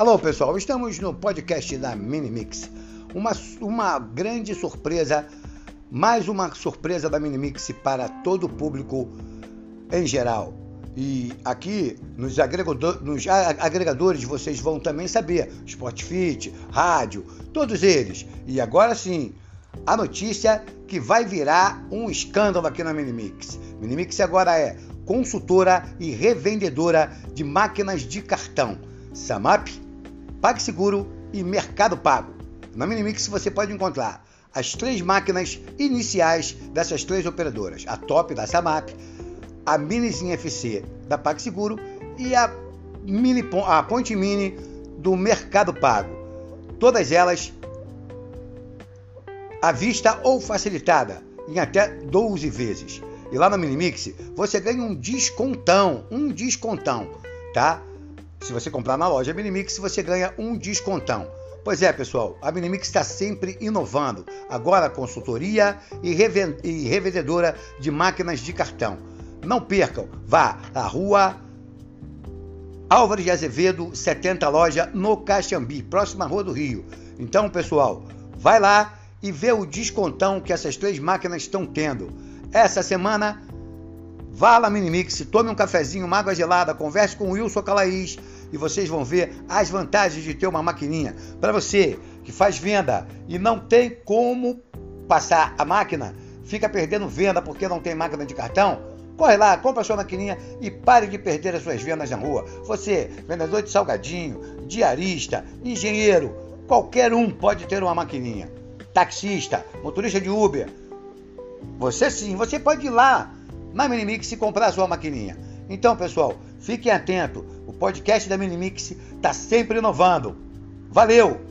Alô, pessoal, estamos no podcast da Minimix. Uma, uma grande surpresa, mais uma surpresa da Minimix para todo o público em geral. E aqui nos, agregador, nos agregadores vocês vão também saber: Sportfit, rádio, todos eles. E agora sim, a notícia que vai virar um escândalo aqui na Minimix. Minimix agora é consultora e revendedora de máquinas de cartão. Samap PagSeguro e Mercado Pago. Na Minimix você pode encontrar as três máquinas iniciais dessas três operadoras: a Top da Samap, a Minizinha FC da PagSeguro e a, Mini, a Ponte Mini do Mercado Pago. Todas elas à vista ou facilitada em até 12 vezes. E lá na Minimix você ganha um descontão, um descontão, tá? Se você comprar na loja Minimix, você ganha um descontão. Pois é, pessoal, a Minimix está sempre inovando. Agora consultoria e, revendedora de máquinas de cartão. Não percam, vá à rua Álvares de Azevedo, 70 loja, no Caxambi, próxima rua do Rio. Então, pessoal, vai lá e vê o descontão que essas três máquinas estão tendo. Essa semana Vá lá Minimix, tome um cafezinho, uma água gelada, converse com o Wilson Calaís e vocês vão ver as vantagens de ter uma maquininha. Para você que faz venda e não tem como passar a máquina, fica perdendo venda porque não tem máquina de cartão, corre lá, compra sua maquininha e pare de perder as suas vendas na rua. Você, vendedor de salgadinho, diarista, engenheiro, qualquer um pode ter uma maquininha. Taxista, motorista de Uber. Você sim, você pode ir lá na Minimix e comprar a sua maquininha. Então, pessoal, fiquem atentos. O podcast da Minimix está sempre inovando. Valeu!